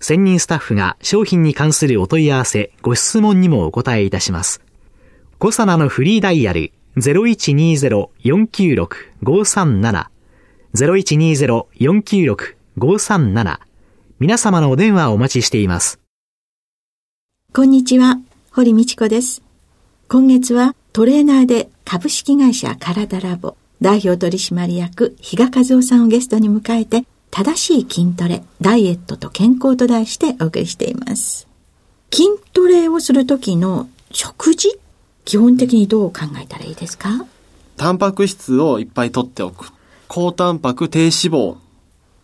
専任スタッフが商品に関するお問い合わせ、ご質問にもお答えいたします。コサナのフリーダイヤル0120-496-537 0120-496-537皆様のお電話をお待ちしています。こんにちは、堀道子です。今月はトレーナーで株式会社カラダラボ代表取締役、比嘉和夫さんをゲストに迎えて、正しい筋トレ、ダイエットと健康と題してお送りしています。筋トレをするときの食事基本的にどう考えたらいいですか？タンパク質をいっぱい取っておく。高タンパク、低脂肪。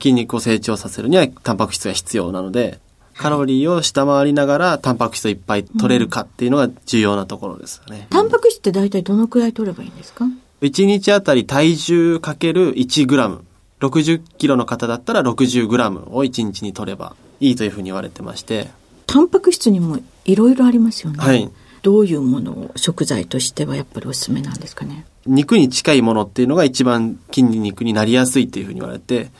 筋肉を成長させるにはタンパク質が必要なので、カロリーを下回りながらタンパク質をいっぱい取れるかっていうのが重要なところですよね。うん、タンパク質って大体どのくらい取ればいいんですか？1日あたり体重かける1グラム。60キロの方だったら60グラムを1日に取ればいいというふうに言われてまして。タンパク質にもいろいろありますよね。はい。どういうものを食材としてはやっぱりおすすめなんですかね。肉に近いものっていうのが一番筋肉になりやすいっていうふうに言われて、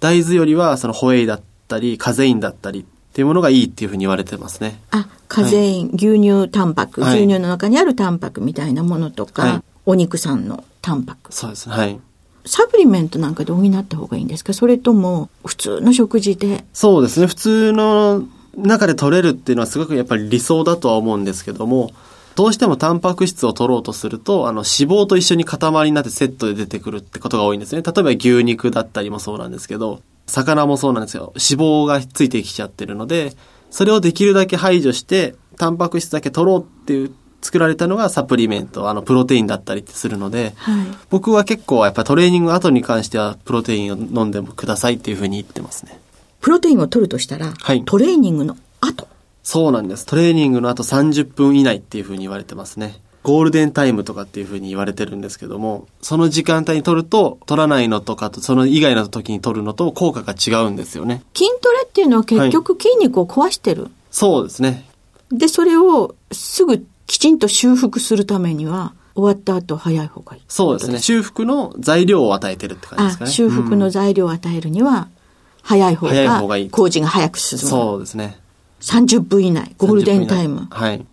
大豆よりはそのホエイだったり、カゼインだったりっていうものがいいっていうふうに言われてますね。あ、カゼイン、はい、牛乳タンパク、牛乳の中にあるタンパクみたいなものとか、はい、お肉さんのタンパク。そうですね。はい。サプリメントなんかで補った方がいいんですか？それとも普通の食事で？そうですね。普通の中で取れるっていうのはすごくやっぱり理想だとは思うんですけども、どうしてもタンパク質を取ろうとすると、あの脂肪と一緒に塊になってセットで出てくるってことが多いんですね。例えば牛肉だったりもそうなんですけど、魚もそうなんですよ。脂肪がついてきちゃってるので、それをできるだけ排除して、タンパク質だけ取ろうっていう作られたのがサプリメント、あの、プロテインだったりするので、はい、僕は結構やっぱトレーニング後に関してはプロテインを飲んでもくださいっていうふうに言ってますね。プロテインを取るとしたら、はい、トレーニングの後？そうなんです。トレーニングの後30分以内っていうふうに言われてますね。ゴールデンタイムとかっていうふうに言われてるんですけども、その時間帯に取ると、取らないのとかと、その以外の時に取るのと効果が違うんですよね。筋トレっていうのは結局筋肉を壊してる、はい、そうですね。で、それをすぐきちんと修復するためには、終わった後早い方がいいそうですね。修復の材料を与えてるって感じですかね。修復の材料を与えるには、早い方が、いい。工事が早く進む。そうですね。30分以内、ゴールデンタイム。はい。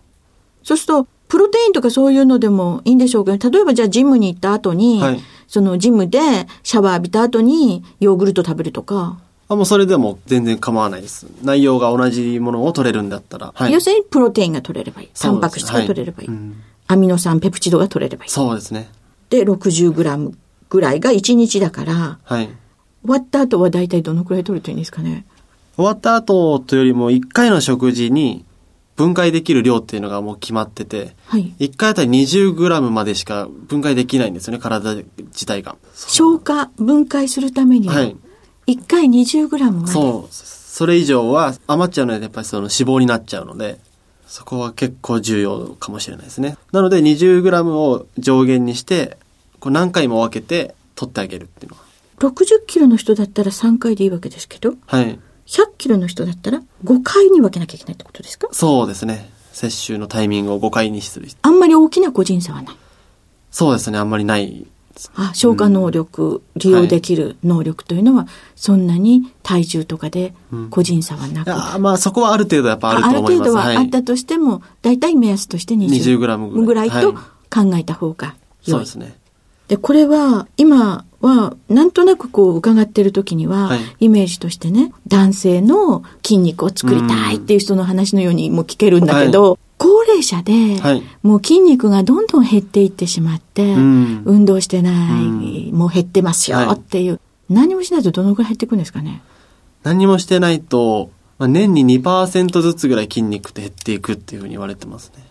そうすると、プロテインとかそういうのでもいいんでしょうけど、例えばじゃあジムに行った後に、はい、そのジムでシャワー浴びた後にヨーグルト食べるとか、あ、もうそれでも全然構わないです。内容が同じものを取れるんだったら。はい、要するにプロテインが取れればいい。タンパク質が取れればいい、はいうん。アミノ酸、ペプチドが取れればいい。そうですね。で、60グラムぐらいが1日だから、はい。終わった後は大体どのくらい取るといいんですかね？終わった後というよりも1回の食事に分解できる量っていうのがもう決まってて、はい、1回あたり20グラムまでしか分解できないんですよね、体自体が。消化、分解するためには、はい、1回20グラムまで。そう。それ以上は余っちゃうので、やっぱりその脂肪になっちゃうので、そこは結構重要かもしれないですね。なので20グラムを上限にして、こう何回も分けて取ってあげるっていうのは。60キロの人だったら3回でいいわけですけど。はい。100キロの人だったら5回に分けなきゃいけないってことですか？そうですね。摂取のタイミングを5回にする。あんまり大きな個人差はない。そうですね。あんまりないあ消化能力、うん、利用できる能力というのは、そんなに体重とかで個人差はなく、うん、まあそこはある程度やっぱあると思います。ある程度はあったとしても、大体目安として20 20グラムぐらい。と考えた方が良い。そうですね。で、これは今はなんとなくこう伺ってる時には、はい、イメージとしてね、男性の筋肉を作りたいっていう人の話のようにも聞けるんだけど、はい高齢者で、はいもう筋肉がどんどん減っていってしまって、ん運動してない、もう減ってますよはいっていう、何もしないとどのぐらい減っていくんですかね？何もしてないと、まあ、年に2%ずつぐらい筋肉って減っていくっていうふうに言われてますね。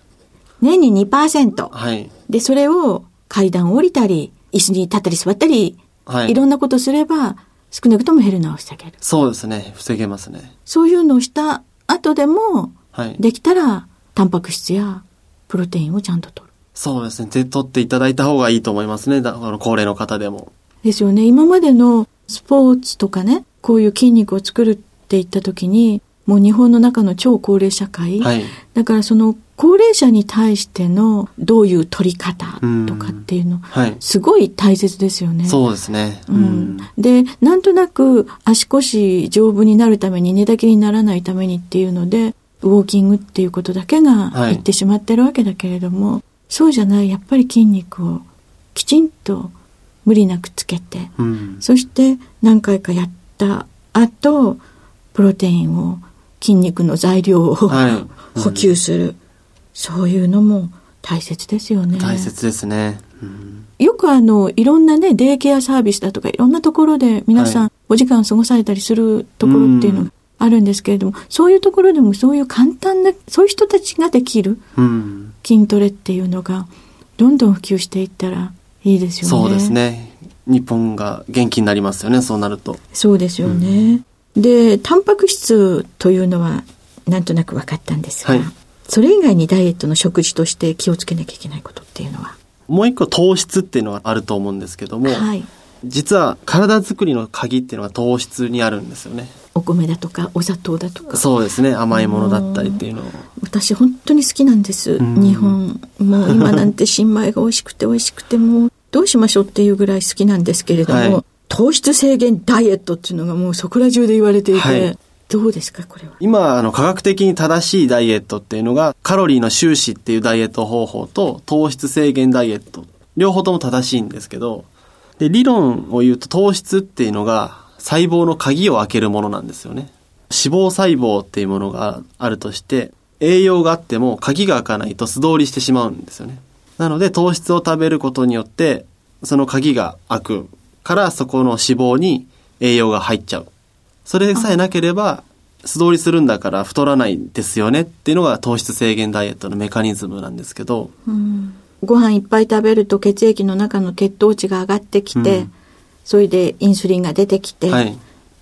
年に2%。はい。で、それを階段を降りたり、椅子に立ったり座ったり、はいいろんなことすれば、少なくとも減るのは防げる。そうですね。防げますね。そういうのをした後でも、はい。できたら、タンパク質やプロテインをちゃんと取る。そうですね。で、取っていただいた方がいいと思いますね。だあの高齢の方でも。ですよね。今までのスポーツとかね、こういう筋肉を作るって言った時に、もう日本の中の超高齢社会。はい。だからその高齢者に対してのどういう取り方とかっていうの、はい。すごい大切ですよね。そうですね。うん、でなんとなく足腰丈夫になるために寝だけにならないためにっていうのでウォーキングっていうことだけがはい言ってしまってるわけだけれども、そうじゃないやっぱり筋肉をきちんと無理なくつけてうん。そして何回かやった後プロテインを筋肉の材料を、はい補給するそういうのも大切ですよね。大切ですね。うん。よくあの、いろんなね、デイケアサービスだとか、いろんなところで皆さはんお時間過ごされたりするところっていうのがあるんですけれども、そういうところでもそういう簡単な、そういう人たちができるうん。筋トレっていうのが、どんどん普及していったらいいですよね。そうです。ね。日本が元気になりますよね。そうなると。そうですよね。で、タンパク質というのは、なんとなく分かったんですが、はいそれ以外にダイエットの食事として気をつけなきゃいけないことっていうのは、もう一個糖質っていうのがあると思うんですけども、はい。実は体作りの鍵っていうのが糖質にあるんですよね。お米だとか、お砂糖だとか。そうですね。甘いものだったりっていうのを。私本当に好きなんです、ん日本もう今なんて新米が美味しくて美味しくてもうどうしましょうっていうぐらい好きなんですけれども、はい糖質制限ダイエットっていうのがもうそこら中で言われていて、はいどうですかこれは今、あの、科学的に正しいダイエットっていうのが、カロリーの収支っていうダイエット方法と、糖質制限ダイエット。両方とも正しいんですけど、で、理論を言うと糖質っていうのが、細胞の鍵を開けるものなんですよね。脂肪細胞っていうものがあるとして、栄養があっても鍵が開かないと素通りしてしまうんですよね。なので、糖質を食べることによって、その鍵が開くから、そこの脂肪に栄養が入っちゃう。それさえなければ、素通りするんだから太らないですよねっていうのが糖質制限ダイエットのメカニズムなんですけど、ご飯いっぱい食べると血液の中の血糖値が上がってきて、うんそれでインスリンが出てきて、はい。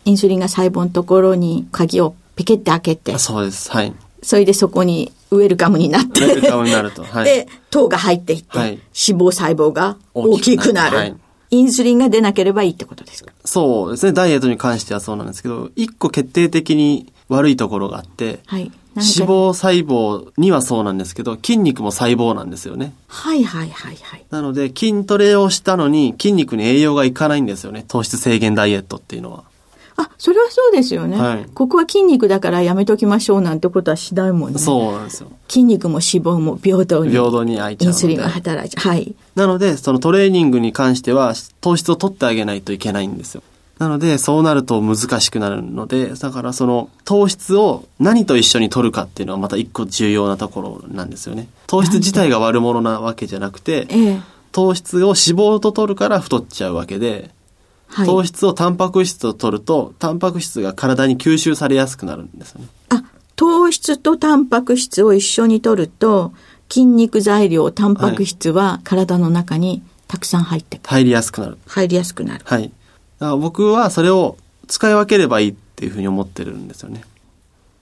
インスリンが細胞のところに鍵をピケって開けてあそうです。はい。それでそこにウェルカムになってウェルカムになると。はい。で、糖が入っていって、はい脂肪細胞が大きくなる。大きくなるはいインスリンが出なければいいってことですか？そうですね。ダイエットに関してはそうなんですけど、一個決定的に悪いところがあって、はい。脂肪細胞にはそうなんですけど、筋肉も細胞なんですよね。はいはいはいはい。なので、筋トレをしたのに筋肉に栄養がいかないんですよね。糖質制限ダイエットっていうのは。あ、それはそうですよね。はいここは筋肉だからやめときましょうなんてことはしないもんね。そうなんですよ。筋肉も脂肪も平等に。平等に空いちインスリンが働いちゃう。はい。なので、そのトレーニングに関しては、糖質を取ってあげないといけないんですよ。なので、そうなると難しくなるので、だからその糖質を何と一緒に取るかっていうのはまた一個重要なところなんですよね。糖質自体が悪者なわけじゃなくて、ええ。糖質を脂肪と取るから太っちゃうわけで、はい。糖質をタンパク質と取ると、タンパク質が体に吸収されやすくなるんですよね。あ、糖質とタンパク質を一緒に取ると、筋肉材料、タンパク質は体の中にたくさん入ってくる。入りやすくなる。入りやすくなる。はい。だから僕はそれを使い分ければいいっていうふうに思ってるんですよね。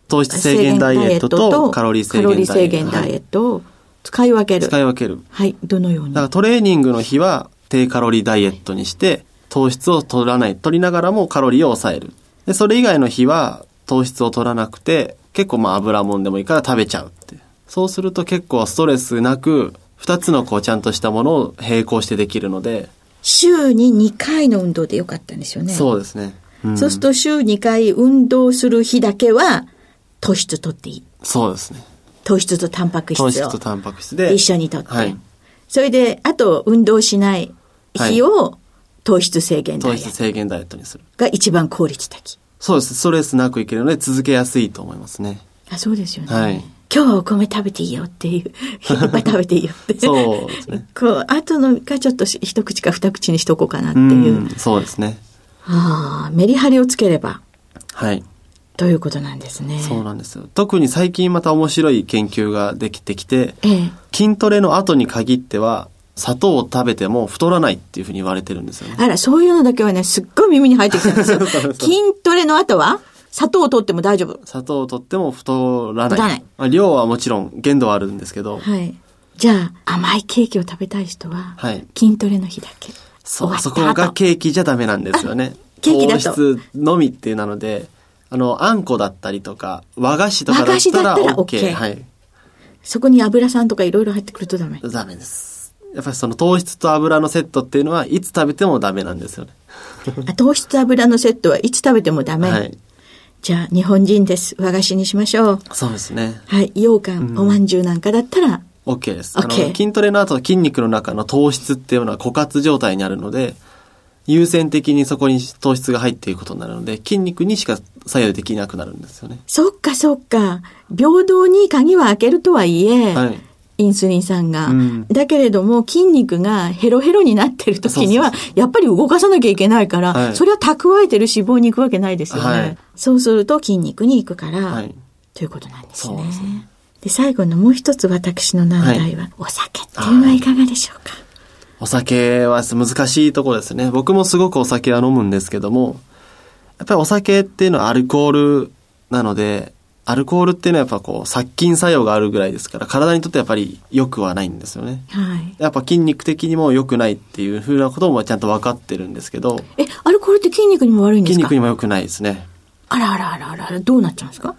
糖質制限ダイエットとカロリー制限ダイエット。ダイエットを使い分けはいる。使い分ける。はい。どのようにだからトレーニングの日は低カロリーダイエットにして、糖質を取らない、取りながらもカロリーを抑える。で、それ以外の日は糖質を取らなくて、結構まあ油もんでもいいから食べちゃうって。そうすると結構ストレスなく、二つのこうちゃんとしたものを並行してできるので、週に2回の運動でよかったんですよね。そうですね。うんそうすると週2回運動する日だけは糖質取っていい。そうですね。糖質とタンパク質を糖質とタンパク質で。一緒に取って。はい。それで、あと運動しない日を糖質制限ダイ糖エット質制限ダイエットにする。が一番効率的。そうです。ストレスなくいけるので続けやすいと思いますね。あそうですよね。はい今日はお米食べていいよっていう、いっぱい食べていいよって。そうですね。こう、後のがちょっと一口か二口にしとこうかなっていう。うんそうですね。ああ、メリハリをつければ、はい。ということなんですね。そうなんですよ。特に最近また面白い研究ができてきて、ええ。筋トレの後に限っては、砂糖を食べても太らないっていうふうに言われてるんですよね。あら、そういうのだけはね、すっごい耳に入ってきたんですよ。筋トレの後は？砂糖を取っても大丈夫。砂糖を取っても太らない。太らないまあ、量はもちろん限度はあるんですけど、はい。じゃあ、甘いケーキを食べたい人は、はい筋トレの日だけ。そう、そこがケーキじゃダメなんですよね。ケーキだと糖質のみっていうなので、あの、あんこだったりとか、和菓子とかだ和菓子ったらだったら OK。OK はい。そこに油酸とかいろいろ入ってくるとダメ。ダメです。やっぱりその糖質と油のセットっていうのはいつ食べてもダメなんですよね。あ糖質油のセットはいつ食べてもダメ。はい。じゃあ、日本人です。和菓子にしましょう。そうですね。はい。羊羹、おまんじゅうなんかだったら、OK です。あの OK 筋トレの後筋肉の中の糖質っていうのは枯渇状態にあるので、優先的にそこに糖質が入っていくことになるので、筋肉にしか作用できなくなるんですよね。そっかそっか。平等に鍵は開けるとはいえ、はい。インスリン酸が、うんだけれども筋肉がヘロヘロになってる時にはやっぱり動かさなきゃいけないから、はいそれは蓄えてる脂肪に行くわけないですよね。はいそうすると筋肉に行くから、はい。ということなんですね。ですねで最後のもう一つ私の難題は、お酒っていうのはいかがでしょうか？お酒は難しいところですね。僕もすごくお酒は飲むんですけども、やっぱりお酒っていうのはアルコールなので、アルコールっていうのはやっぱこう殺菌作用があるぐらいですから、体にとってやっぱり良くはないんですよね。はい。やっぱ筋肉的にも良くないっていうふうなこともちゃんと分かってるんですけど、え、アルコールって筋肉にも悪いんです筋か肉にも良くないですね。あらあらあらあらあら、どうなっちゃうんですか？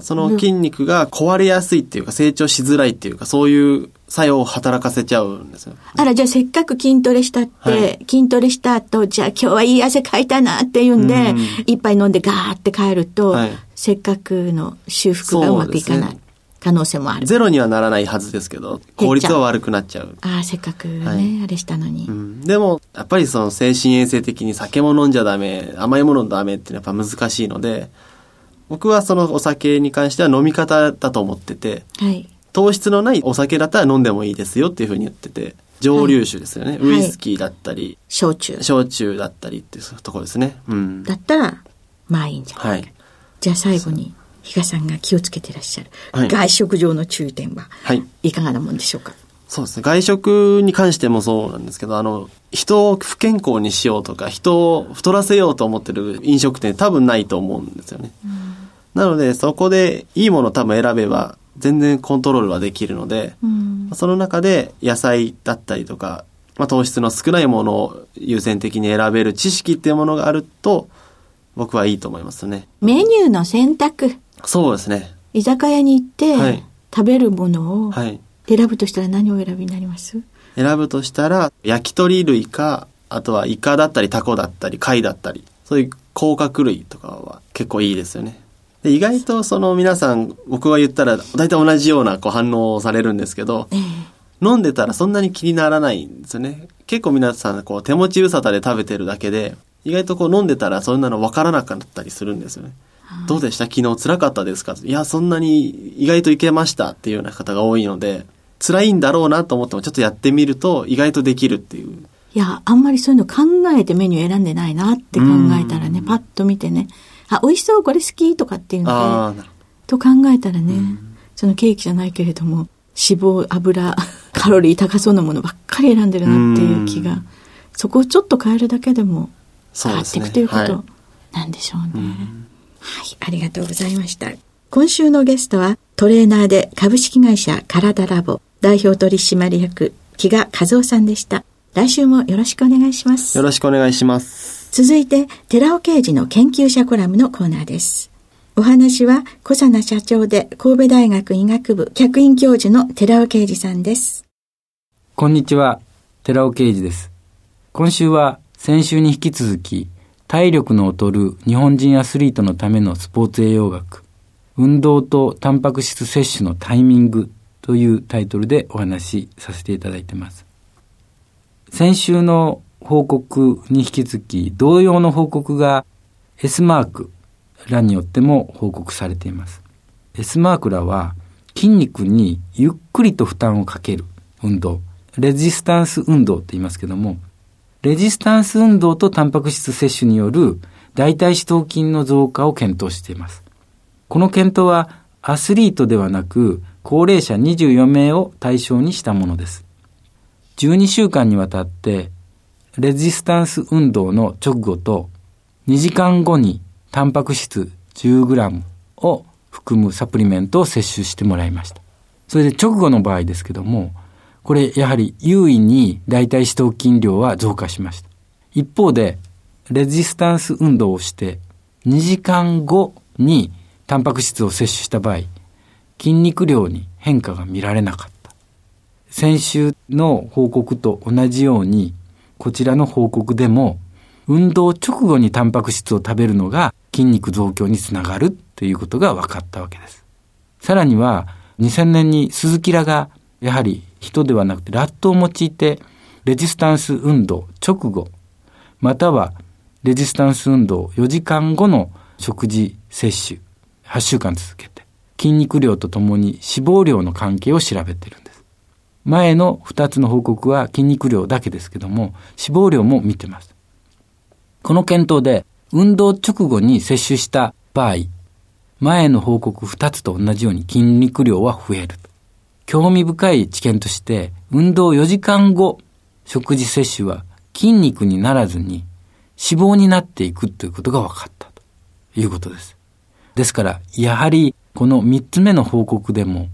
その筋肉が壊れやすいっていうか成長しづらいっていうかそういう作用を働かせちゃうんですよ。あら、じゃあせっかく筋トレしたって、はい筋トレした後、じゃあ今日はいい汗かいたなっていうんで、うん一杯飲んでガーって帰ると、はいせっかくの修復がうまくいかない可能性もある。ゼロにはならないはずですけど、効率は悪くなっちゃう。ああ、せっかくね、はいあれしたのに。うん、でも、やっぱりその精神衛生的に酒も飲んじゃダメ、甘いものダメっていうのはやっぱ難しいので、僕はそのお酒に関しては飲み方だと思ってて、はい。糖質のないお酒だったら飲んでもいいですよっていうふうに言ってて、蒸留酒ですよね。いウイスキーだったり、焼酎。焼酎だったりっていうところですね。うん。だったら、まあいいんじゃないか。はい。じゃあ最後に、比嘉さんが気をつけてらっしゃる、はい外食上の注意点は、はい。いかがなもんでしょうか？そうですね。外食に関してもそうなんですけど、あの、人を不健康にしようとか、人を太らせようと思ってる飲食店多分ないと思うんですよね。なので、そこでいいものを多分選べば、全然コントロールはできるので、うん。その中で野菜だったりとか、まあ、糖質の少ないものを優先的に選べる知識っていうものがあると、僕はいいと思いますね。メニューの選択。そうですね。居酒屋に行って、はい食べるものをはい。選ぶとしたら何を選びになります？選ぶとしたら、焼き鳥類か、あとはイカだったりタコだったり貝だったり、そういう甲殻類とかは結構いいですよね。で意外とその皆さん、僕が言ったら大体同じようなこう反応をされるんですけど、ええ飲んでたらそんなに気にならないんですよね。結構皆さんこう手持ち無沙汰で食べてるだけで、意外とこう飲んでたらそんなの分からなかったりするんですよね。どうでした？昨日辛かったですか？いや、そんなに意外といけましたっていうような方が多いので、辛いんだろうなと思ってもちょっとやってみると意外とできるっていう。いや、あんまりそういうの考えてメニュー選んでないなって考えたらね、パッと見てね、あ、美味しそう、これ好きとかっていうので、と考えたらね、そのケーキじゃないけれども、脂肪、油、カロリー高そうなものばっかり選んでるなっていう気が、そこをちょっと変えるだけでも変わっていくということはなんでしょうね。はい、ありがとうございました。今週のゲストはトレーナーで株式会社カラダラボ代表取締役木賀和夫さんでした。来週もよろしくお願いします。よろしくお願いします。続いて、寺尾刑事の研究者コラムのコーナーです。お話は、小佐奈社長で神戸大学医学部客員教授の寺尾刑事さんです。こんにちは、寺尾啓二です。今週は先週に引き続き、体力の劣る日本人アスリートのためのスポーツ栄養学、運動とタンパク質摂取のタイミングというタイトルでお話しさせていただいてます。先週の報告に引き続き、同様の報告が S マークらによっても報告されています。S マークらは筋肉にゆっくりと負担をかける運動。レジスタンス運動って言いますけども、レジスタンス運動とタンパク質摂取による大腿四頭筋の増加を検討しています。この検討はアスリートではなく高齢者24名を対象にしたものです。12週間にわたってレジスタンス運動の直後と2時間後にタンパク質 10g を含むサプリメントを摂取してもらいました。それで直後の場合ですけども、これやはり優位に大腿四頭筋量は増加しました。一方で、レジスタンス運動をして2時間後にタンパク質を摂取した場合、筋肉量に変化が見られなかった。先週の報告と同じように、こちらの報告でも、運動直後にタンパク質を食べるのが筋肉増強につながるということが分かったわけです。さらには、2000年に鈴木らがやはり人ではなくてラットを用いてレジスタンス運動直後またはレジスタンス運動4時間後の食事摂取8週間続けて筋肉量とともに脂肪量の関係を調べてるんです。前の2つの報告は筋肉量だけですけども脂肪量も見てます。この検討で運動直後に摂取した場合前の報告2つと同じように筋肉量は増える。興味深い知見として、運動4時間後、食事摂取は筋肉にならずに脂肪になっていくということが分かったということです。ですから、やはりこの3つ目の報告でも、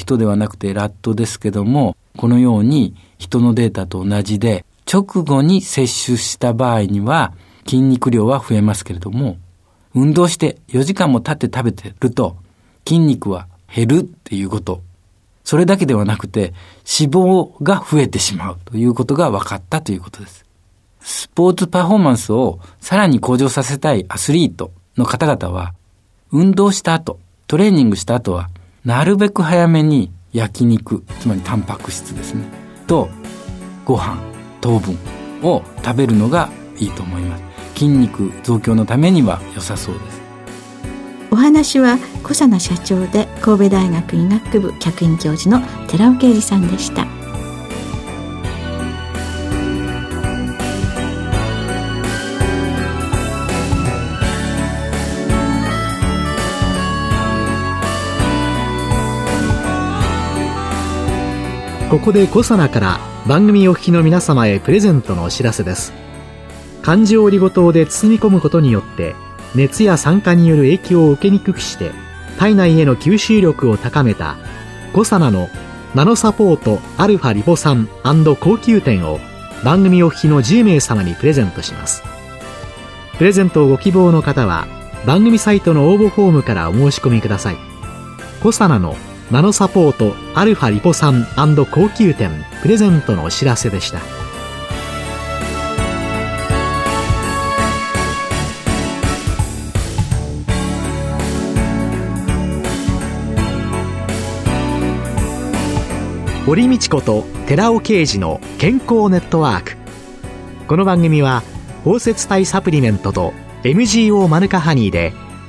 人ではなくてラットですけども、このように人のデータと同じで、直後に摂取した場合には筋肉量は増えますけれども、運動して4時間も経って食べてると筋肉は減るっていうことそれだけではなくて、脂肪が増えてしまうということが分かったということです。スポーツパフォーマンスをさらに向上させたいアスリートの方々は、運動した後、トレーニングした後は、なるべく早めに焼肉、つまりタンパク質ですね、とご飯、糖分を食べるのがいいと思います。筋肉増強のためには良さそうです。お話は小佐奈社長で神戸大学医学部客員教授の寺尾啓二さんでしたここで小佐奈から番組お聞きの皆様へプレゼントのお知らせです。漢字折りごとで包み込むことによって熱や酸化による影響を受けにくくして体内への吸収力を高めたコサナのナノサポートアルファリポ酸高級店を番組お聞きの10名様にプレゼントします。プレゼントをご希望の方は番組サイトの応募フォームからお申し込みください。コサナのナノサポートアルファリポ酸高級店プレゼントのお知らせでした。堀道子と寺尾啓二の健康ネットワーク。この番組は包摂体サプリメントと MGO マヌカハニーで